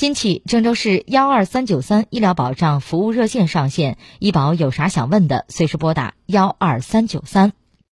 今起郑州市幺二三九三医疗保障服务热线上线医保有啥想问的随时拨打幺二三九三。